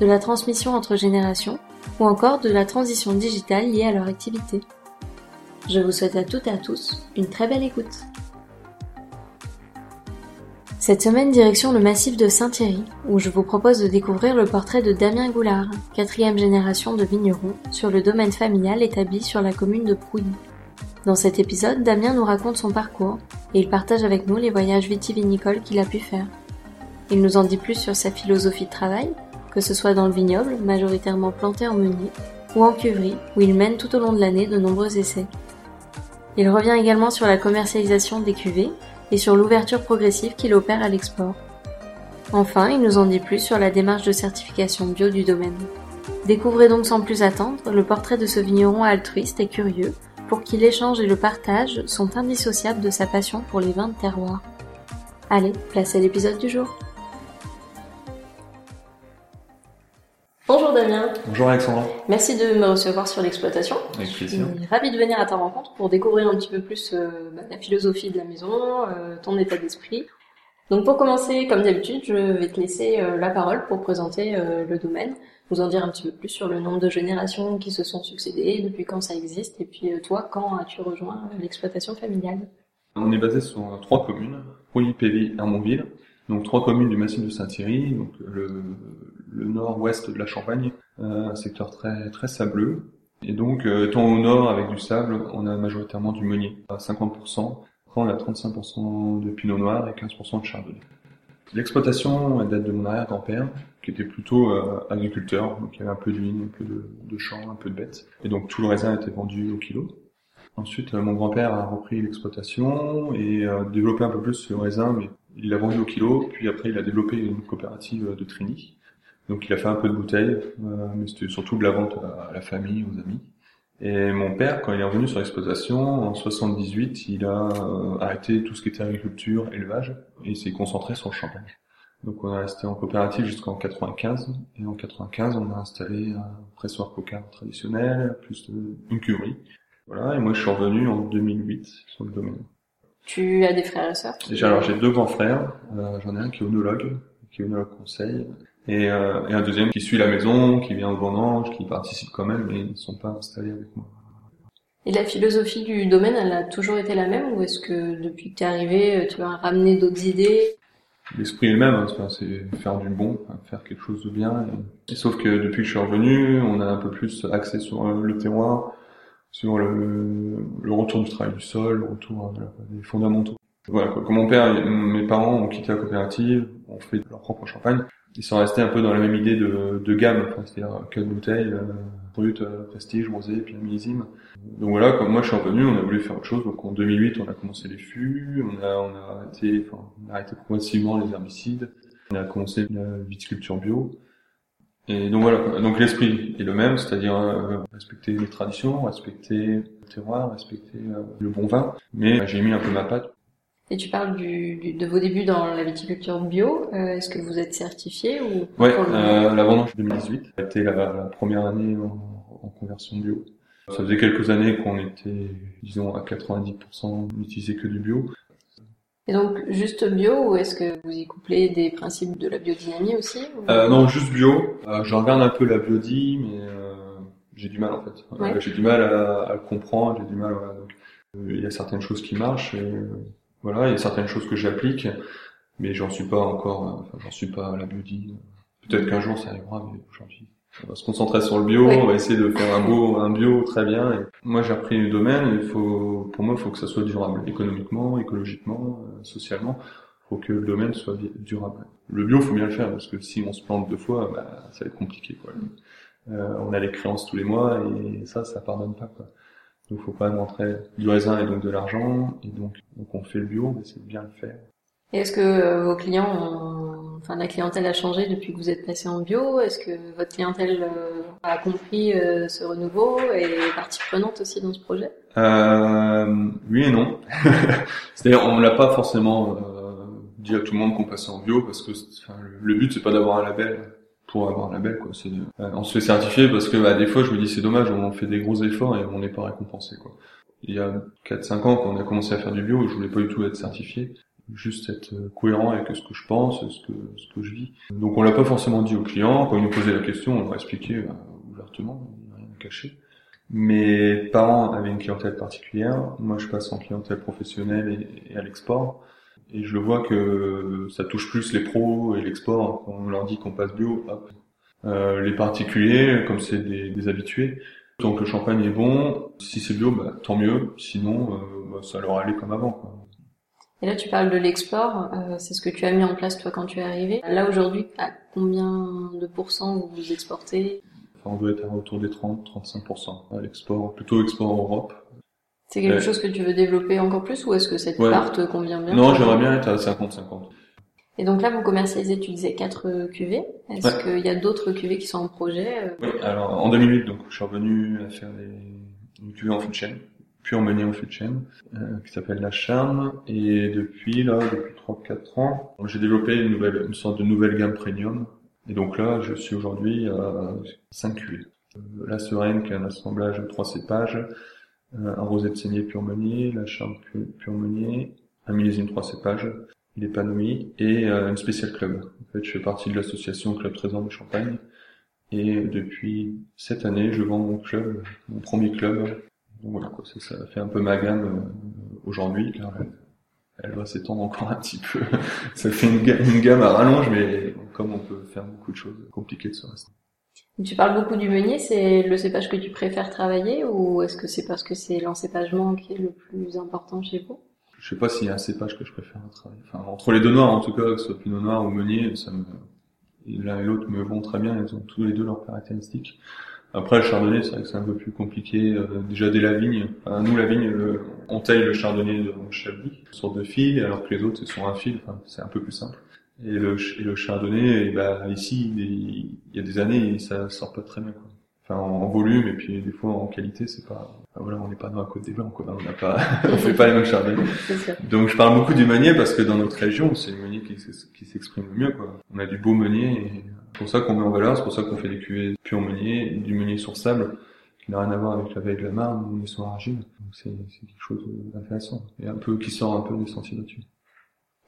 de la transmission entre générations ou encore de la transition digitale liée à leur activité. Je vous souhaite à toutes et à tous une très belle écoute. Cette semaine, direction le massif de Saint-Thierry, où je vous propose de découvrir le portrait de Damien Goulard, quatrième génération de vigneron, sur le domaine familial établi sur la commune de Prouilly. Dans cet épisode, Damien nous raconte son parcours, et il partage avec nous les voyages vitivinicoles qu'il a pu faire. Il nous en dit plus sur sa philosophie de travail, que ce soit dans le vignoble, majoritairement planté en meunier, ou en cuverie, où il mène tout au long de l'année de nombreux essais. Il revient également sur la commercialisation des cuvées et sur l'ouverture progressive qu'il opère à l'export. Enfin, il nous en dit plus sur la démarche de certification bio du domaine. Découvrez donc sans plus attendre le portrait de ce vigneron altruiste et curieux, pour qui l'échange et le partage sont indissociables de sa passion pour les vins de terroir. Allez, place à l'épisode du jour. Bonjour Damien. Bonjour Alexandra. Merci de me recevoir sur l'exploitation. Avec plaisir. Je suis ravie de venir à ta rencontre pour découvrir un petit peu plus euh, bah, la philosophie de la maison, euh, ton état d'esprit. Donc pour commencer, comme d'habitude, je vais te laisser euh, la parole pour présenter euh, le domaine, nous en dire un petit peu plus sur le nombre de générations qui se sont succédées, depuis quand ça existe, et puis euh, toi, quand as-tu rejoint l'exploitation familiale? On est basé sur trois communes, Rouilly, Pévy, Hermonville. Donc trois communes du massif de Saint-Thierry, donc le, le nord-ouest de la Champagne, euh, un secteur très très sableux. Et donc euh, étant au nord avec du sable, on a majoritairement du meunier, à 50%. Après on a 35% de pinot noir et 15% de chardonnay. L'exploitation date de mon arrière-grand-père, qui était plutôt euh, agriculteur, donc il y avait un peu de un peu de, de champs, un peu de bêtes. Et donc tout le raisin était vendu au kilo. Ensuite, euh, mon grand-père a repris l'exploitation et a développé un peu plus le raisin, mais il l'a vendu au kilo. Puis après, il a développé une coopérative de Trini. Donc il a fait un peu de bouteilles, euh, mais c'était surtout de la vente à la famille, aux amis. Et mon père, quand il est revenu sur l'exploitation, en 78, il a euh, arrêté tout ce qui était agriculture, élevage, et il s'est concentré sur le champagne. Donc on est resté en coopérative jusqu'en 95, et en 95, on a installé un pressoir coca traditionnel, plus une cuverie. Voilà, et moi je suis revenu en 2008 sur le domaine. Tu as des frères et sœurs? Déjà, alors j'ai deux grands frères, euh, j'en ai un qui est onologue, qui est onologue conseil, et, euh, et un deuxième qui suit la maison, qui vient au vendange, qui participe quand même, mais ils ne sont pas installés avec moi. Et la philosophie du domaine, elle a toujours été la même, ou est-ce que depuis que tu es arrivé, euh, tu as ramené d'autres idées? L'esprit est le même, hein, c'est- faire du bon, hein, faire quelque chose de bien. Et, et sauf que depuis que je suis revenu, on a un peu plus axé sur euh, le terroir, sur le, le retour du travail du sol, le retour euh, des fondamentaux. Voilà, quoi. Quand mon père mes parents ont quitté la coopérative, ont fait leur propre champagne, ils sont restés un peu dans la même idée de, gamme, c'est-à-dire quatre bouteilles, euh, brut, euh, prestige, rosé, puis un millésime. Donc voilà, comme moi je suis revenu, on a voulu faire autre chose. Donc en 2008, on a commencé les fûts, on a, on a arrêté, enfin, on a arrêté progressivement les herbicides, on a commencé la viticulture bio. Et donc voilà, donc l'esprit est le même, c'est-à-dire euh, respecter les traditions, respecter le terroir, respecter euh, le bon vin, mais euh, j'ai mis un peu ma patte. Et tu parles du, du- de vos débuts dans la viticulture bio. Euh, est-ce que vous êtes certifié ou Ouais, euh, la vendange 2018 a été la, la première année en, en conversion bio. Ça faisait quelques années qu'on était, disons, à 90% n'utilisait que du bio. Et donc juste bio ou est-ce que vous y couplez des principes de la biodynamie aussi ou- Euh, non, juste bio. Euh, je regarde un peu la biodie, mais euh, j'ai du mal en fait. Euh, Ouais. J'ai du mal à, à le comprendre, j'ai du mal. Voilà, donc, euh, il y a certaines choses qui marchent, et, euh, voilà, il y a certaines choses que j'applique, mais j'en suis pas encore. euh, Enfin, j'en suis pas à la. Peut-être qu'un jour ça arrivera, mais aujourd'hui. On va se concentrer sur le bio, Ouais. on va essayer de faire un beau, un bio très bien. Et moi, j'ai repris le domaine. Il faut, pour moi, il faut que ça soit durable, économiquement, écologiquement, euh, socialement. Faut que le domaine soit durable. Le bio, faut bien le faire parce que si on se plante deux fois, bah, ça va être compliqué. Quoi. Euh, on a les créances tous les mois et ça, ça pardonne pas. Quoi. Donc, faut quand même rentrer du raisin et donc de l'argent. Et donc, donc, on fait le bio, mais c'est de bien le faire. Et est-ce que euh, vos clients ont enfin, la clientèle a changé depuis que vous êtes passé en bio? Est-ce que votre clientèle euh, a compris euh, ce renouveau et est partie prenante aussi dans ce projet? Euh, Oui et non. C'est-à-dire, on l'a pas forcément dit à tout le monde qu'on passait en bio parce que enfin, le, but c'est pas d'avoir un label pour avoir un label quoi. C'est, on se fait certifier parce que bah, des fois je me dis c'est dommage, on fait des gros efforts et on n'est pas récompensé quoi. Il y a 4-5 ans quand on a commencé à faire du bio, je voulais pas du tout être certifié juste être cohérent avec ce que je pense, ce que, ce que je vis. Donc on l'a pas forcément dit aux clients, quand ils nous posaient la question, on leur expliquait bah, ouvertement, rien à cacher. Mes parents avaient une clientèle particulière, moi je passe en clientèle professionnelle et, à l'export, et je le vois que ça touche plus les pros et l'export, quand on leur dit qu'on passe bio, hop. Euh, les particuliers, comme c'est des, des habitués, tant que le champagne est bon, si c'est bio, bah, tant mieux, sinon euh, bah, ça leur allait comme avant. Quoi. Et là, tu parles de l'export, euh, c'est ce que tu as mis en place toi quand tu es arrivé. Là aujourd'hui, à combien de pourcents vous exportez? Enfin, On doit être autour des 30-35% à l'export, plutôt export en Europe. C'est quelque chose que tu veux développer encore plus ou est-ce que cette part te convient bien Non, j'aimerais bien être à 50-50. Et donc là, vous commercialisez, tu disais 4 cuvées. Est-ce qu'il y a d'autres cuvées qui sont en projet euh Oui, alors en 2008, donc, je suis revenu à faire des... une cuvée en food chain puis emmené au fut chain, euh, qui s'appelle La Charme. Et depuis, là, depuis 3-4 ans, j'ai développé une nouvelle, une sorte de nouvelle gamme premium. Et donc là, je suis aujourd'hui à 5 cuvées. Euh, la Sereine, qui est un assemblage de trois cépages, euh, un rosé de saignée pur meunier, la charme pur, meunier, un millésime trois cépages, l'épanoui, et euh, une spéciale club. En fait, je fais partie de l'association Club Trésor de Champagne. Et depuis cette année, je vends mon club, mon premier club, donc voilà, quoi, ça, ça, fait un peu ma gamme euh, aujourd'hui. Elle, va s'étendre encore un petit peu. ça fait une, une, gamme à rallonge, mais comme on peut faire beaucoup de choses, compliquées de se rester. Tu parles beaucoup du meunier, c'est le cépage que tu préfères travailler ou est-ce que c'est parce que c'est l'encépagement qui est le plus important chez vous? Je sais pas s'il y a un cépage que je préfère travailler. Enfin, entre les deux noirs en tout cas, que ce soit pinot noir ou meunier, ça me l'un et l'autre me vont très bien, ils ont tous les deux leurs caractéristiques. Après, le chardonnay, c'est vrai que c'est un peu plus compliqué. Euh, déjà dès la vigne, nous la vigne, on taille le chardonnay de chablis sur deux fils, alors que les autres c'est sur un fil. Enfin, c'est un peu plus simple. Et le, et le chardonnay, bah, ici, il y a des années, ça sort pas très bien. Quoi. Enfin, en, volume et puis des fois en qualité, c'est pas. voilà, on n'est pas dans la côte des blancs, quoi. On n'a pas, on fait pas les mêmes chardonnays. Donc, je parle beaucoup du meunier parce que dans notre région, c'est le meunier qui, qui s'exprime le mieux, quoi. On a du beau meunier et c'est pour ça qu'on met en valeur, c'est pour ça qu'on fait des cuvées pur meunier, du meunier sur sable, qui n'a rien à voir avec la veille de la marne ou meunier sur argile. Donc c'est quelque chose d'intéressant et un peu qui sort un peu des sentiers battus.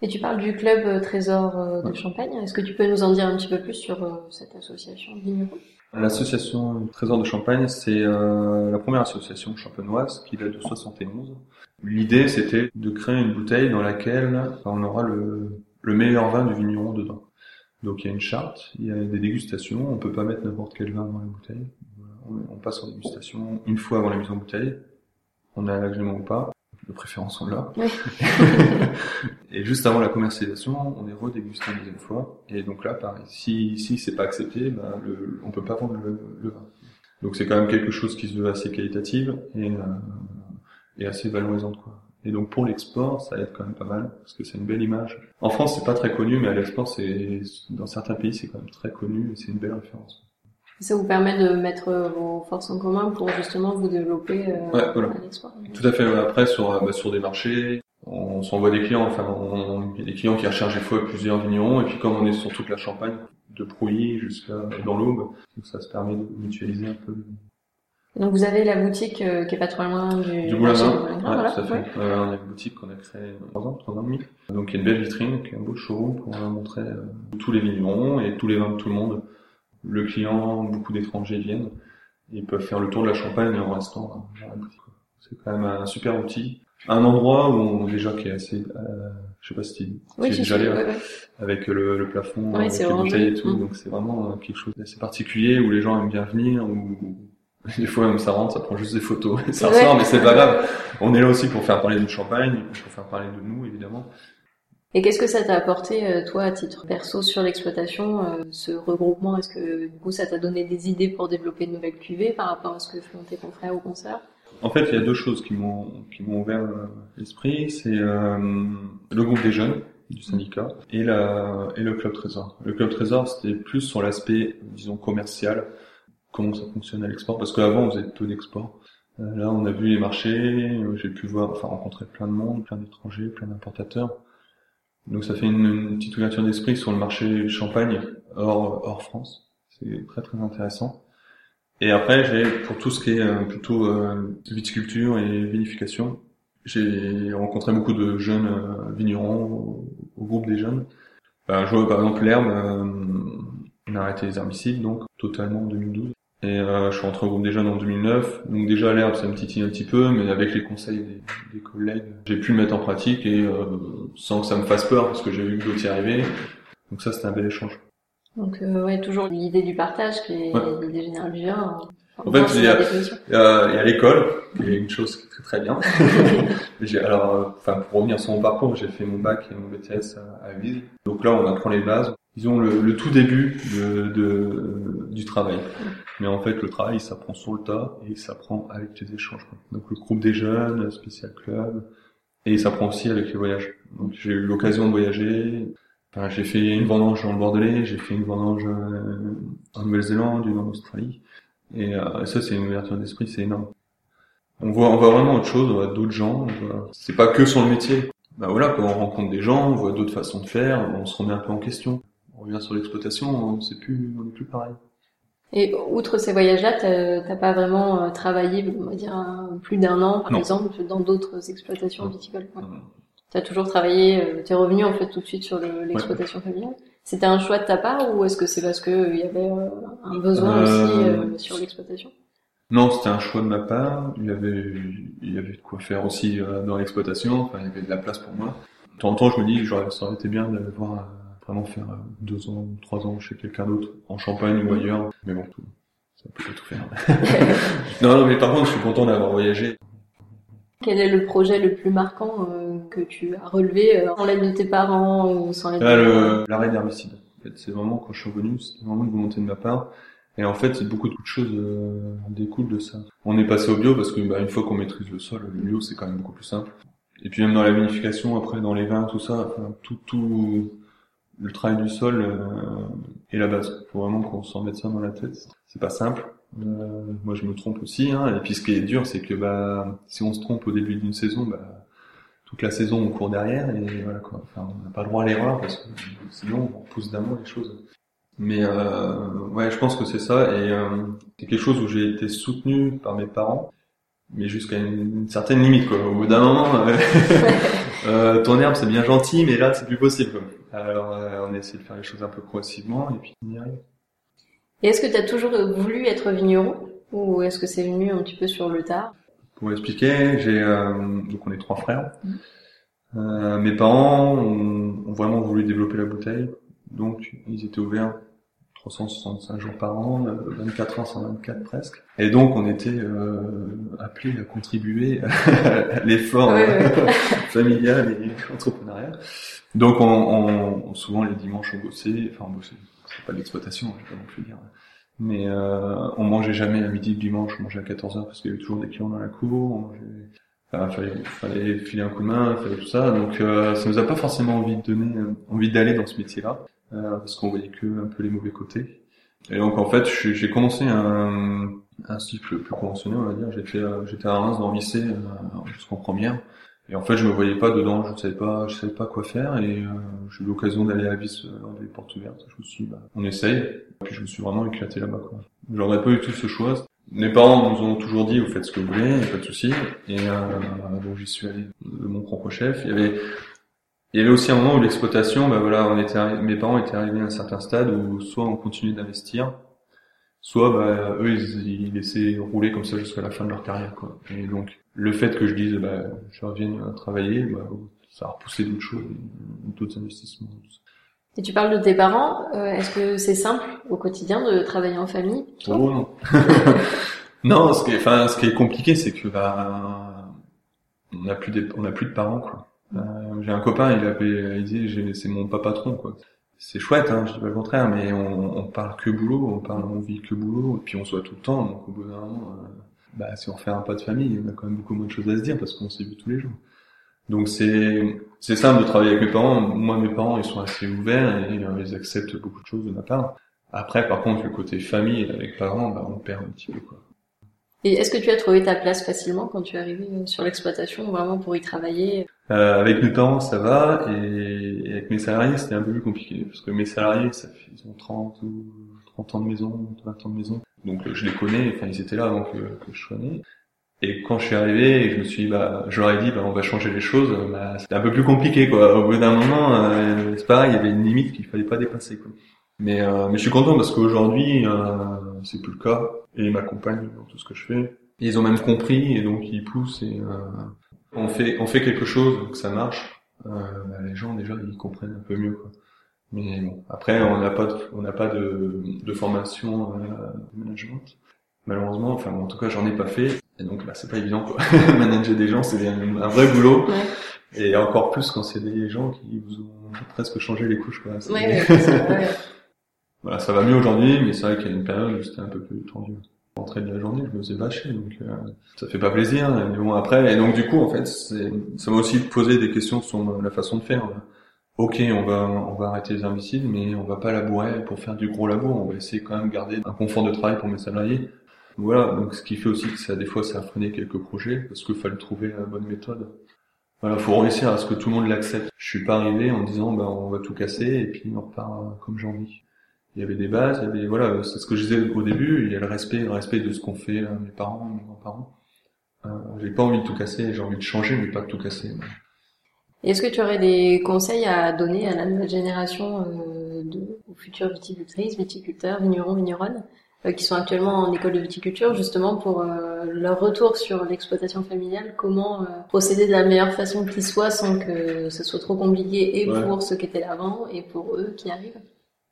Et tu parles du club euh, Trésor euh, de Champagne. Est-ce que tu peux nous en dire un petit peu plus sur euh, cette association vigneron L'association Trésor de Champagne, c'est la première association champenoise qui date de 71. L'idée, c'était de créer une bouteille dans laquelle on aura le, le meilleur vin du vigneron dedans. Donc il y a une charte, il y a des dégustations, on peut pas mettre n'importe quel vin dans la bouteille. On passe en dégustation une fois avant la mise en bouteille. On a l'agrément ou pas, de préférence on l'a. et juste avant la commercialisation, on est redégusté une deuxième fois. Et donc là, pareil, si, si c'est pas accepté, ben le, on peut pas vendre le, vin. Donc c'est quand même quelque chose qui se veut assez qualitative et, euh, et assez valorisante quoi. Et donc pour l'export, ça aide quand même pas mal parce que c'est une belle image. En France, c'est pas très connu, mais à l'export, c'est dans certains pays, c'est quand même très connu et c'est une belle référence. Ça vous permet de mettre vos forces en commun pour justement vous développer euh, ouais, voilà. à l'export. Tout à fait. Après, sur bah, sur des marchés, on s'envoie des clients. Enfin, a des clients qui recherchent des fois plusieurs vignerons, et puis comme on est sur toute la Champagne, de Prouilly jusqu'à dans l'Aube, ça se permet de mutualiser un peu donc vous avez la boutique euh, qui est pas trop loin du, du Boulin. Ouais, voilà. tout à fait. Euh, on a une boutique qu'on a créée trois ans, trois ans et demi. Donc il y a une belle vitrine, qui est un beau showroom pour montrer euh, tous les vignerons et tous les vins de tout le monde. Le client, beaucoup d'étrangers viennent. Ils peuvent faire le tour de la Champagne en restant dans la boutique. C'est quand même un super outil. Un endroit où on, déjà qui est assez, euh, je sais pas si tu oui, es déjà allé, ouais, avec le, le plafond, avec les bouteilles et tout. Mm. Donc c'est vraiment quelque chose d'assez particulier où les gens aiment bien venir, où des fois, même ça rentre, ça prend juste des photos et ça ressort, mais c'est pas grave. On est là aussi pour faire parler du champagne, pour faire parler de nous, évidemment. Et qu'est-ce que ça t'a apporté, euh, toi, à titre perso, sur l'exploitation, euh, ce regroupement? Est-ce que, du coup, ça t'a donné des idées pour développer de nouvelles cuvées par rapport à ce que font tes confrères au concert En fait, il y a deux choses qui m'ont qui m'ont ouvert euh, l'esprit. C'est le groupe des jeunes du syndicat, et, la, et le club trésor. Le club trésor, c'était plus sur l'aspect, disons, commercial, comment ça fonctionne à l'export, parce qu'avant, on faisait peu d'export. Euh, là, on a vu les marchés, j'ai pu voir, enfin, rencontrer plein de monde, plein d'étrangers, plein d'importateurs. Donc ça fait une, petite ouverture d'esprit sur le marché champagne hors, hors France. C'est très très intéressant. Et après, j'ai pour tout ce qui est euh, plutôt euh, viticulture et vinification, j'ai rencontré beaucoup de jeunes euh, vignerons au, au, groupe des jeunes. Ben, je vois par exemple l'herbe, on a arrêté les herbicides donc totalement en 2012. Et euh, je suis rentré au groupe des jeunes en 2009. Donc déjà l'herbe ça me titille un petit peu, mais avec les conseils des, des collègues, j'ai pu le mettre en pratique et euh, sans que ça me fasse peur parce que j'ai vu que d'autres y arrivaient. Donc ça c'était un bel échange. Donc euh, ouais, toujours l'idée du partage qui est ouais. l'idée générale du vin. En fait, il y a, il y a, l'école, qui est une chose très très bien. alors, euh, enfin, pour revenir sur mon parcours, j'ai fait mon bac et mon BTS à, à Donc là, on apprend les bases. Disons le, le tout début de, de, du travail. Mais en fait, le travail, il s'apprend sur le tas et il s'apprend avec les échanges. Quoi. Donc le groupe des jeunes, le spécial club, et il s'apprend aussi avec les voyages. Donc j'ai eu l'occasion de voyager. Enfin, j'ai fait une vendange le Bordelais, j'ai fait une vendange euh, en Nouvelle-Zélande, une en Australie. Et euh, ça, c'est une ouverture d'esprit, c'est énorme. On voit, on voit vraiment autre chose, on voit d'autres gens. C'est pas que sur le métier. Bah voilà, quand on rencontre des gens, on voit d'autres façons de faire, on se remet un peu en question. On revient sur l'exploitation, on sait plus, on est plus pareil. Et outre ces voyages-là, t'as pas vraiment euh, travaillé, on va dire, plus d'un an, par non. exemple, dans d'autres exploitations viticoles. Ouais. T'as toujours travaillé, euh, t'es revenu en fait tout de suite sur l'exploitation ouais. familiale? C'était un choix de ta part ou est-ce que c'est parce que il y avait euh, un besoin euh... aussi sur l'exploitation? Non, c'était un choix de ma part. Il y avait, il y avait de quoi faire aussi dans l'exploitation. Enfin, il y avait de la place pour moi. De temps en temps, je me dis, j'aurais, ça aurait été bien de voir vraiment faire deux ans, trois ans chez quelqu'un d'autre, en Champagne ou ailleurs. Mais bon, tout, ça peut tout faire. non, non, mais par contre, je suis content d'avoir voyagé. Quel est le projet le plus marquant euh, que tu as relevé euh, sans l'aide de tes parents ou sans l'aide de L'arrêt d'herbicide. En fait, c'est vraiment quand je suis revenu, c'est vraiment une volonté de ma part. Et en fait, beaucoup de choses euh, découlent de ça. On est passé au bio parce que bah, une fois qu'on maîtrise le sol, le bio c'est quand même beaucoup plus simple. Et puis même dans la vinification, après dans les vins, tout ça, enfin, tout, tout, le travail du sol euh, est la base. Faut vraiment qu'on s'en mette ça dans la tête. C'est pas simple. Euh, moi, je me trompe aussi. Hein. Et puis, ce qui est dur, c'est que bah, si on se trompe au début d'une saison, bah, toute la saison on court derrière et voilà quoi. Enfin, on n'a pas le droit à l'erreur parce que sinon on pousse d'un les choses. Mais euh, ouais, je pense que c'est ça et euh, c'est quelque chose où j'ai été soutenu par mes parents, mais jusqu'à une, une, certaine limite quoi. Au bout d'un moment, euh, euh, ton herbe c'est bien gentil, mais là c'est plus possible. Quoi. Alors euh, on a essayé de faire les choses un peu progressivement et puis on y arrive. Et est-ce que tu as toujours voulu être vigneron ou est-ce que c'est venu un petit peu sur le tard? Pour expliquer, j'ai euh, donc on est trois frères. Mmh. Euh, mes parents ont, ont, vraiment voulu développer la bouteille, donc ils étaient ouverts 365 jours par an, 24 ans 124 presque. Et donc on était euh, appelés à contribuer à l'effort ouais, ouais. familial et entrepreneurial. Donc on, on, souvent les dimanches on bossait, enfin on bossait, c'est pas de l'exploitation, je vais pas non plus dire. Mais euh, on mangeait jamais à midi le dimanche, on mangeait à 14h parce qu'il y avait toujours des clients dans la cour, on mangeait... Enfin, fallait, fallait filer un coup de main, fallait tout ça. Donc euh, ça nous a pas forcément envie de donner, envie d'aller dans ce métier-là, euh, parce qu'on voyait que un peu les mauvais côtés. Et donc en fait, j'ai commencé un, un cycle plus conventionnel, on va dire. J'ai fait, j'étais à Reims dans le lycée euh, jusqu'en première. Et en fait, je me voyais pas dedans, je ne savais pas, je savais pas quoi faire, et euh, j'ai eu l'occasion d'aller à Vis euh, dans des portes ouvertes. Je me suis, bah, on essaye. Et puis je me suis vraiment éclaté là-bas. Quoi. J'aurais pas eu tout ce choix. Mes parents nous ont toujours dit, vous faites ce que vous voulez, pas de souci. Et euh, donc j'y suis allé de mon propre chef. Il y avait, il y avait aussi un moment où l'exploitation, bah voilà, on était, mes parents étaient arrivés à un certain stade où soit on continuait d'investir, soit bah, eux ils, ils, laissaient rouler comme ça jusqu'à la fin de leur carrière quoi. Et donc le fait que je dise bah, je revienne travailler, bah, ça a repoussé d'autres choses, d'autres investissements. Et tu parles de tes parents, euh, est-ce que c'est simple au quotidien de travailler en famille Oh non. non, ce qui est, enfin, ce qui est compliqué, c'est que bah, on n'a plus on a plus de parents quoi. Euh, j'ai un copain, il avait, il dit, c'est mon papa patron quoi c'est chouette, hein, je dis pas le contraire, mais on, on, parle que boulot, on parle, on vit que boulot, et puis on se voit tout le temps, donc au bout d'un moment, euh, bah, si on fait un pas de famille, on a quand même beaucoup moins de choses à se dire parce qu'on s'est vu tous les jours. Donc c'est c'est simple de travailler avec mes parents. Moi, mes parents, ils sont assez ouverts et ils acceptent beaucoup de choses de ma part. Après, par contre, le côté famille avec parents, bah, on perd un petit peu quoi. Et est-ce que tu as trouvé ta place facilement quand tu es arrivé sur l'exploitation, vraiment pour y travailler? Euh, Avec mes parents, ça va, et, avec mes salariés, c'était un peu plus compliqué, parce que mes salariés, ça fait, ils ont 30 ou 30 ans de maison, 20 ans de maison, donc je les connais, enfin ils étaient là avant que, je sois. Et quand je suis arrivé je me suis bah, je leur ai dit, bah, on va changer les choses, bah, c'était un peu plus compliqué, quoi. Au bout d'un moment, euh, c'est pareil, il y avait une limite qu'il fallait pas dépasser, quoi. Mais, euh, mais je suis content parce qu'aujourd'hui, euh, c'est plus le cas et ils m'accompagnent dans tout ce que je fais. ils ont même compris et donc ils poussent et euh, on fait on fait quelque chose que ça marche. Euh, bah, les gens déjà ils comprennent un peu mieux quoi. Mais bon, après on n'a pas de, on n'a pas de, de formation euh, de management malheureusement. Enfin en tout cas j'en ai pas fait et donc là c'est pas évident quoi. Manager des gens c'est un, vrai boulot. Et encore plus quand c'est des gens qui vous ont presque changé les couches quoi. Ouais, voilà, ça va mieux aujourd'hui, mais c'est vrai qu'il y a une période où c'était un peu plus tendu. Rentrée de la journée, je me faisais bâcher, donc euh, ça fait pas plaisir. Mais bon, après, et donc du coup, en fait, ça m'a aussi posé des questions sur la façon de faire. Ok, on va on va arrêter les herbicides, mais on va pas labourer pour faire du gros labour. On va essayer quand même de garder un confort de travail pour mes salariés. Voilà, donc ce qui fait aussi que ça, des fois, ça a freiné quelques projets parce qu'il fallait trouver la bonne méthode. Voilà, faut réussir à ce que tout le monde l'accepte. Je suis pas arrivé en disant, ben, on va tout casser et puis on repart comme j'ai envie il y avait des bases, il y avait voilà, c'est ce que je disais au début, il y a le respect, le respect de ce qu'ont fait euh, mes parents, mes grands-parents. Euh, j'ai pas envie de tout casser, j'ai envie de changer, mais pas de tout casser. Est-ce que tu aurais des conseils à donner à la nouvelle génération euh, de, aux futurs viticultrices, viticulteurs, vignerons, vigneronnes, euh, qui sont actuellement en école de viticulture, justement pour euh, leur retour sur l'exploitation familiale, comment procéder de la meilleure façon qu'il soit sans que ce soit trop compliqué et pour ceux qui étaient là avant et pour eux qui arrivent?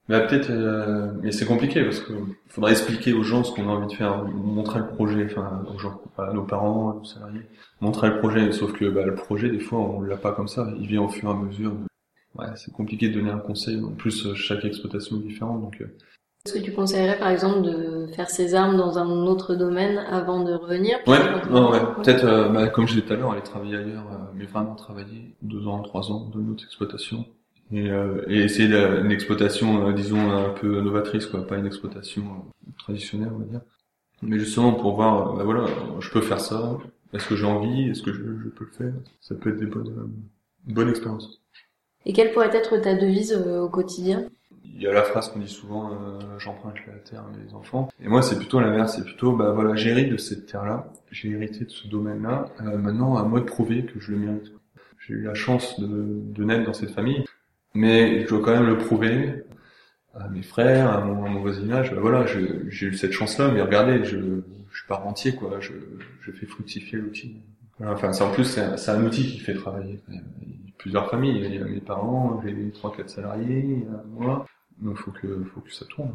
Mais peut-être, euh, mais c'est compliqué parce que faudrait expliquer aux gens ce qu'on a envie de faire, montrer le projet, enfin aux gens, à nos parents, à nos salariés, montrer le projet. Sauf que bah, le projet, des fois, on l'a pas comme ça. Il vient au fur et à mesure. Ouais, c'est compliqué de donner un conseil. En plus, chaque exploitation est différente, donc. Euh. Est-ce que tu conseillerais par exemple de faire ses armes dans un autre domaine avant de revenir? Ouais, non, ouais. peut-être euh, bah, comme je disais tout à l'heure, aller travailler ailleurs, mais vraiment travailler deux ans, trois ans dans une autre exploitation et, euh, et essayer une exploitation, euh, disons, un peu novatrice, quoi, pas une exploitation euh, traditionnelle, on va dire. Mais justement pour voir, bah voilà, je peux faire ça. Est-ce que j'ai envie? Est-ce que je, je, peux le faire? Ça peut être des bonnes, une bonne expérience. Et quelle pourrait être ta devise au quotidien? Il y a la phrase qu'on dit souvent j'emprunte la terre à mes enfants. Et moi, c'est plutôt l'inverse. C'est plutôt, bah voilà, j'ai hérité de cette terre-là, j'ai hérité de ce domaine-là. maintenant, à moi de prouver que je le mérite. J'ai eu la chance de, de naître dans cette famille mais je dois quand même le prouver à mes frères, à mon, voisinage. Ben voilà, j'ai eu cette chance-là, mais regardez, je, je suis pas rentier, quoi. Je, je fais fructifier l'outil. Enfin, en plus, c'est un, outil qui fait travailler. Il y a plusieurs familles. Il y a mes parents, j'ai trois, quatre salariés, moi. Donc, faut que, faut que ça tourne.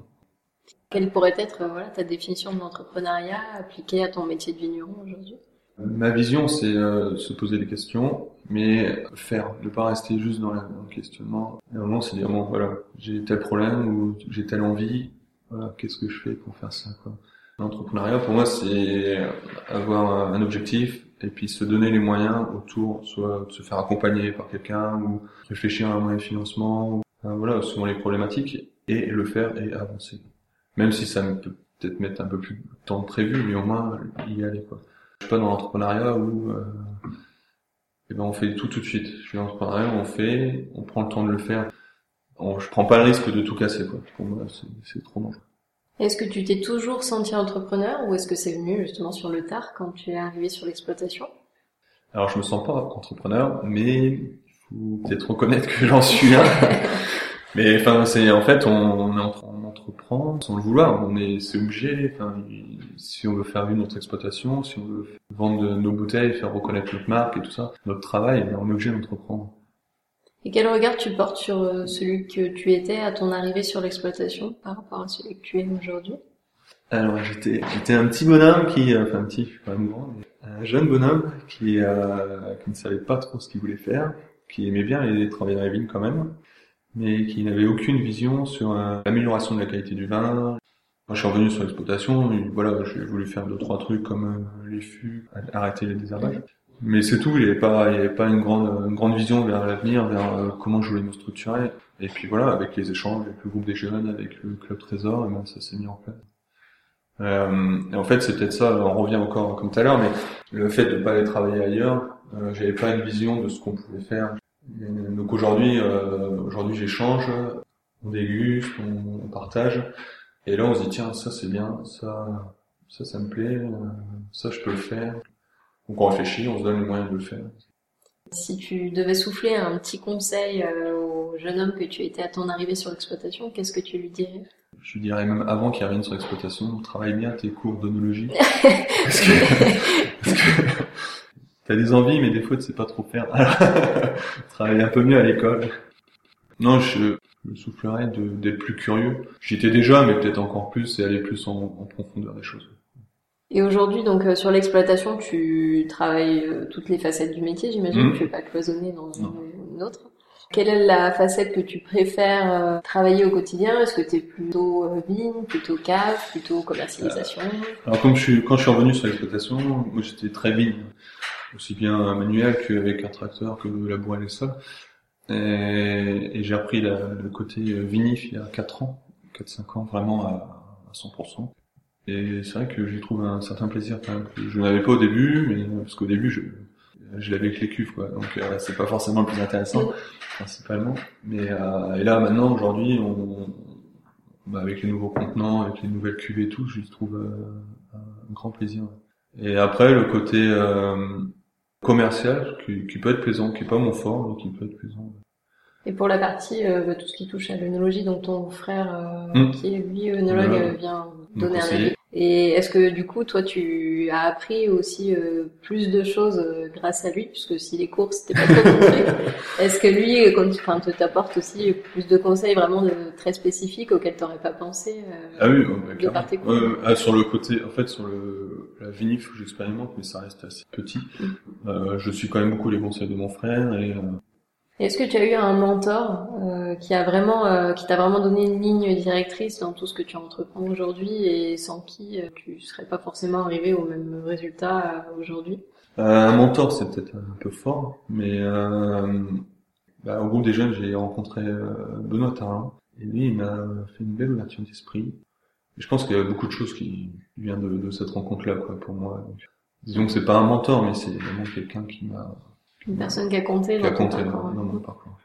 Quelle pourrait être, voilà, ta définition de l'entrepreneuriat appliquée à ton métier de vigneron aujourd'hui? Ma vision, c'est euh, se poser des questions, mais faire, ne pas rester juste dans, le questionnement. Et un moment, c'est dire bon, voilà, j'ai tel problème ou j'ai telle envie, voilà, qu'est-ce que je fais pour faire ça, quoi. L'entrepreneuriat, pour moi, c'est avoir un objectif et puis se donner les moyens autour, soit se faire accompagner par quelqu'un ou réfléchir à un moyen de financement, ou, voilà, souvent les problématiques et le faire et avancer. Même si ça peut peut-être mettre un peu plus de temps prévu, mais au moins y aller, quoi. Je suis pas dans l'entrepreneuriat où euh, eh ben on fait tout tout de suite. Je suis dans l'entrepreneuriat, on fait, on prend le temps de le faire. On, je prends pas le risque de tout casser. Quoi. Pour moi, c'est trop dangereux. Est-ce que tu t'es toujours senti entrepreneur ou est-ce que c'est venu justement sur le tard quand tu es arrivé sur l'exploitation? Alors je me sens pas entrepreneur, mais il faut peut-être reconnaître que j'en suis un. mais enfin c'est en fait on, on est en train entreprend sans le vouloir. On est, c'est obligé. Enfin, si on veut faire vivre notre exploitation, si on veut vendre nos bouteilles, faire reconnaître notre marque et tout ça, notre travail, on est obligé d'entreprendre. Et quel regard tu portes sur euh, celui que tu étais à ton arrivée sur l'exploitation par rapport à celui que tu es aujourd'hui? Alors j'étais j'étais un petit bonhomme qui, euh, enfin un petit, je suis pas grand, un jeune bonhomme qui euh, qui ne savait pas trop ce qu'il voulait faire, qui aimait bien aller travailler dans les vignes quand même, mais qui n'avait aucune vision sur euh, l'amélioration de la qualité du vin. Quand je suis revenu sur l'exploitation, voilà, j'ai voulu faire deux trois trucs comme euh, les fûts, arrêter les désherbages. Mais c'est tout, il n'y avait pas, il y avait pas une grande, une grande vision vers l'avenir, vers euh, comment je voulais me structurer. Et puis voilà, avec les échanges, avec le groupe des jeunes, avec le club Trésor, et ben, ça s'est mis en place. Euh, et en fait, c'est peut-être ça, on revient encore comme tout à l'heure, mais le fait de pas aller travailler ailleurs, j'avais pas une vision de ce qu'on pouvait faire. Donc aujourd'hui, euh, aujourd'hui j'échange, on déguste, on, partage, et là on se dit tiens ça c'est bien, ça ça ça me plaît, euh, ça je peux le faire. Donc on réfléchit, on se donne les moyens de le faire. Si tu devais souffler un petit conseil euh, au jeune homme que tu étais à ton arrivée sur l'exploitation, qu'est-ce que tu lui dirais? Je lui dirais même avant qu'il revienne sur l'exploitation, travaille bien tes cours d'onologie. parce que, parce que t'as des envies, mais des fois tu sais pas trop faire. travaille un peu mieux à l'école. Non, je, je soufflerais d'être plus curieux. J'étais déjà, mais peut-être encore plus, et aller plus en, profondeur des choses. Et aujourd'hui, donc euh, sur l'exploitation, tu travailles euh, toutes les facettes du métier, j'imagine. Mmh. Tu es pas cloisonné dans une, autre. Quelle est la facette que tu préfères euh, travailler au quotidien? Est-ce que tu es plutôt vigne, plutôt cave, plutôt commercialisation? Alors comme je suis, quand je suis revenu sur l'exploitation, moi j'étais très vigne, aussi bien manuel qu'avec un tracteur que labourer les sols. Et, et j'ai repris le côté vinif il y a 4 ans, 4-5 ans, vraiment à, à 100%. Et c'est vrai que j'y trouve un certain plaisir que je n'avais pas au début, mais parce qu'au début je je l'avais avec les cuves quoi, donc euh, c'est pas forcément le plus intéressant principalement. Mais euh, et là maintenant aujourd'hui on, bah, avec les nouveaux contenants, avec les nouvelles cuves et tout, j'y trouve euh, un grand plaisir. Et après le côté euh, commercial qui, qui, peut être plaisant, qui est pas mon fort, mais qui peut être plaisant. Et pour la partie euh, bah, tout ce qui touche à l'œnologie, donc ton frère euh, hmm. qui est lui œnologue euh, vient donner un avis. Et est-ce que du coup toi tu as appris aussi plus de choses grâce à lui, puisque si les cours c'était pas trop est-ce que lui quand tu enfin, te t'apporte aussi plus de conseils vraiment de, très spécifiques auxquels tu n'aurais pas pensé Ah oui, bah, ah, sur le côté, en fait sur le la vinif j'expérimente, mais ça reste assez petit. Hmm. je suis quand même beaucoup les conseils de mon frère et est-ce que tu as eu un mentor euh, qui a vraiment, euh, qui t'a vraiment donné une ligne directrice dans tout ce que tu entreprends aujourd'hui et sans qui euh, tu serais pas forcément arrivé au même résultat aujourd'hui? Un mentor, c'est peut-être un peu fort, mais bah, au groupe des jeunes, j'ai rencontré Benoît Tarin et lui, il m'a fait une belle ouverture d'esprit. Je pense qu'il y a beaucoup de choses qui viennent de, de cette rencontre-là, quoi, pour moi. Donc, disons que c'est pas un mentor, mais c'est vraiment quelqu'un qui m'a une personne qui a compté dans, mon parcours.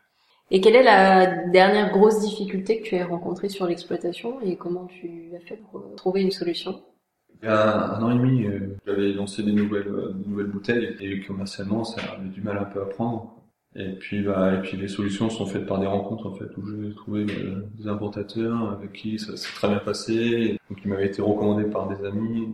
Et quelle est la dernière grosse difficulté que tu as rencontrée sur l'exploitation et comment tu as fait pour trouver une solution? Il y a un an et demi, euh, j'avais lancé des nouvelles, euh, nouvelles bouteilles et commercialement, ça avait du mal un peu à prendre. Et puis, bah, et puis les solutions sont faites par des rencontres en fait où j'ai trouvé euh, des importateurs avec qui ça s'est très bien passé, donc qui m'avaient été recommandés par des amis.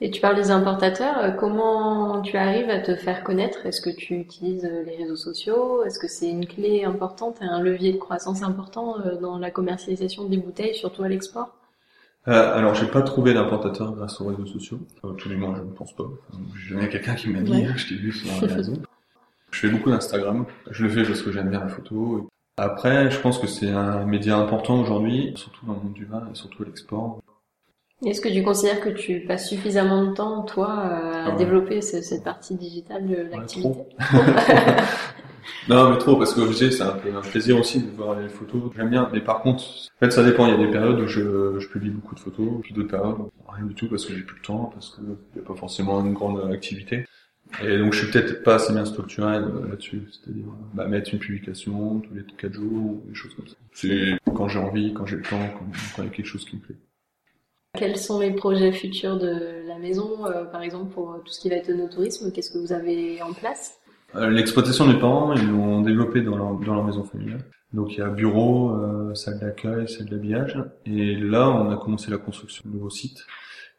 Et tu parles des importateurs, euh, comment tu arrives à te faire connaître? Est-ce que tu utilises euh, les réseaux sociaux? Est-ce que c'est une clé importante, un levier de croissance important euh, dans la commercialisation des bouteilles, surtout à l'export? Euh, alors, j'ai pas trouvé d'importateur grâce aux réseaux sociaux. tous les mois, je ne pense pas. J'ai jamais quelqu'un qui m'a dit, je t'ai vu sur les réseaux. je fais beaucoup d'Instagram. Je le fais parce que j'aime bien la photo. Après, je pense que c'est un média important aujourd'hui, surtout dans le monde du vin et surtout à l'export. Est-ce que tu considères que tu passes suffisamment de temps, toi, à ah développer cette partie digitale de l'activité Non, mais trop, parce que je disais, c'est un, un plaisir aussi de voir les photos. J'aime bien, mais par contre, en fait, ça dépend. Il y a des périodes où je, je publie beaucoup de photos, puis d'autres périodes rien du tout parce que j'ai plus le temps, parce qu'il n'y a pas forcément une grande activité. Et donc, je suis peut-être pas assez bien structuré euh, là-dessus. C'est-à-dire, bah, mettre une publication tous les quatre jours, des choses comme ça. C'est quand j'ai envie, quand j'ai le temps, quand, quand il y a quelque chose qui me plaît. Quels sont les projets futurs de la maison, euh, par exemple pour tout ce qui va être no tourisme Qu'est-ce que vous avez en place? Euh, L'exploitation des parents, ils l'ont développé dans leur, dans leur maison familiale. Donc il y a bureau, euh, salle d'accueil, salle d'habillage. Et là, on a commencé la construction d'un nouveau site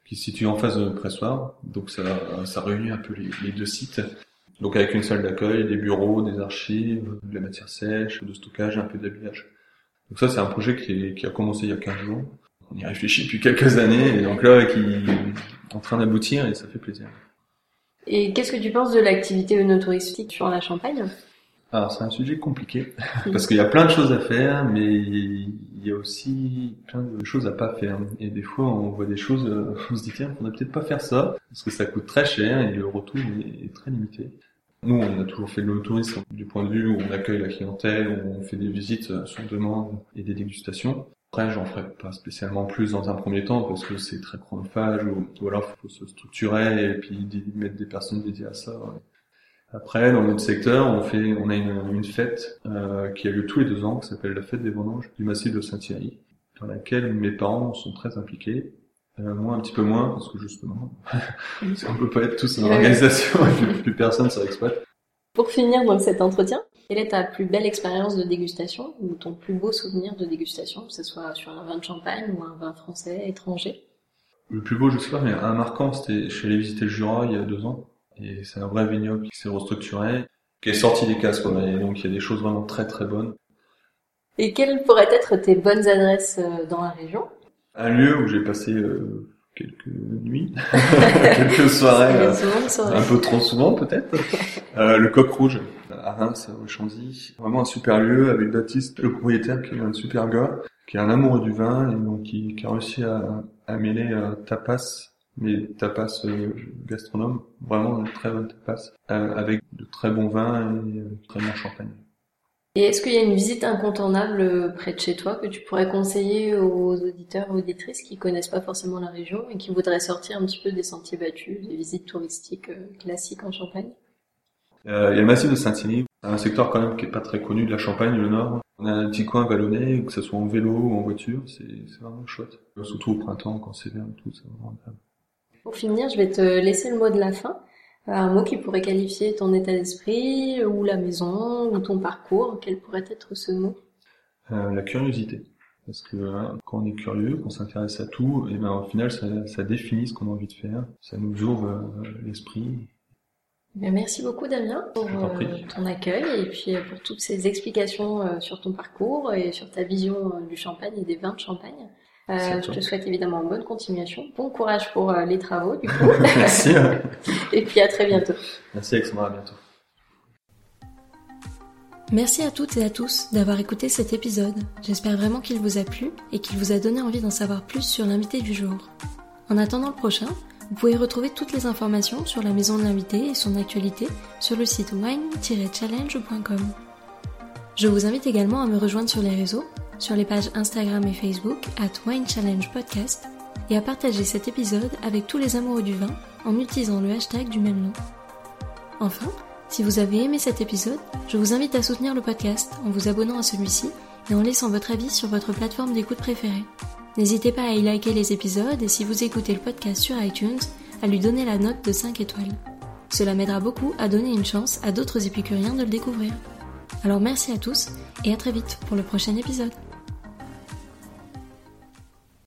qui se situe en face de pressoir. Donc ça, ça réunit un peu les, deux sites. Donc avec une salle d'accueil, des bureaux, des archives, de la matière sèche, de stockage, un peu d'habillage. Donc ça, c'est un projet qui, qui, a commencé il y a 15 jours on y réfléchit depuis quelques années et donc là qui est en train d'aboutir et ça fait plaisir. Et qu'est-ce que tu penses de l'activité œnotouristique sur la Champagne? Alors c'est un sujet compliqué parce qu'il y a plein de choses à faire, mais il y a aussi plein de choses à pas faire. Et des fois, on voit des choses, euh, on se dit tiens, on ne peut-être pas faire ça parce que ça coûte très cher et le retour est très limité. Nous, on a toujours fait le tourisme du point de vue où on accueille la clientèle, où on fait des visites sur demande et des dégustations. Après, j'en ferai pas spécialement plus dans un premier temps parce que c'est très chronophage ou, ou alors faut se structurer et puis mettre des personnes dédiées à ça. Après, dans notre secteur, on fait, on a une, une fête euh, qui a lieu tous les deux ans, qui s'appelle la fête des vendanges du massif de Saint-Thierry, dans laquelle mes parents sont très impliqués. Euh, moi, un petit peu moins, parce que justement, on peut pas être tous en organisation et plus, personne personne exploite. Pour finir donc cet entretien, quelle est ta plus belle expérience de dégustation ou ton plus beau souvenir de dégustation, que ce soit sur un vin de champagne ou un vin français étranger? Le plus beau, je sais pas, mais un marquant, c'était, je suis allé visiter le Jura il y a deux ans et c'est un vrai vignoble qui s'est restructuré, qui est sorti des casques, et donc il y a des choses vraiment très très bonnes. Et quelles pourraient être tes bonnes adresses euh, dans la région? Un lieu où j'ai passé euh, quelques nuits, quelques soirées, euh, un peu trop souvent peut-être. Le Coq Rouge à Reims, au Chanzy. Vraiment un super lieu avec Baptiste, le propriétaire, qui est un super gars, qui est un amoureux du vin et donc qui, a réussi à, à mêler tapas mais tapas euh, gastronome, vraiment une très bonne tapas, euh, avec de très bons vins et euh, très bon champagne. Et est-ce qu'il y a une visite incontournable près de chez toi que tu pourrais conseiller aux auditeurs et auditrices qui connaissent pas forcément la région et qui voudraient sortir un petit peu des sentiers battus, des visites touristiques classiques en Champagne? Euh, Il y a le massif de Saint-Denis, un secteur quand même qui est pas très connu de la Champagne, le Nord. On a un petit coin vallonné, que ce soit en vélo ou en voiture, c'est vraiment chouette. Surtout au printemps quand c'est vert et tout, c'est vraiment agréable. Pour finir, je vais te laisser le mot de la fin. Euh, un mot qui pourrait qualifier ton état d'esprit, ou la maison, ou ton parcours. Quel pourrait être ce mot? Euh, La curiosité. Parce que hein, quand on est curieux, qu'on s'intéresse à tout, et ben au final ça, ça définit ce qu'on a envie de faire, ça nous ouvre euh, l'esprit. Ben, merci beaucoup Damien pour ton accueil et puis pour toutes ces explications sur ton parcours et sur ta vision du champagne et des vins de champagne. Euh, je te souhaite évidemment bonne continuation. Bon courage pour euh, les travaux, du coup. Merci. Et puis à très bientôt. Merci Alexandra, à bientôt. Merci à toutes et à tous d'avoir écouté cet épisode. J'espère vraiment qu'il vous a plu et qu'il vous a donné envie d'en savoir plus sur l'invité du jour. En attendant le prochain, vous pouvez retrouver toutes les informations sur la maison de l'invité et son actualité sur le site wine-challenge.com. Je vous invite également à me rejoindre sur les réseaux sur les pages Instagram et Facebook at Wine Challenge Podcast et à partager cet épisode avec tous les amoureux du vin en utilisant le hashtag du même nom. Enfin, si vous avez aimé cet épisode, je vous invite à soutenir le podcast en vous abonnant à celui-ci et en laissant votre avis sur votre plateforme d'écoute préférée. N'hésitez pas à y liker les épisodes et si vous écoutez le podcast sur iTunes, à lui donner la note de 5 étoiles. Cela m'aidera beaucoup à donner une chance à d'autres épicuriens de le découvrir. Alors merci à tous et à très vite pour le prochain épisode.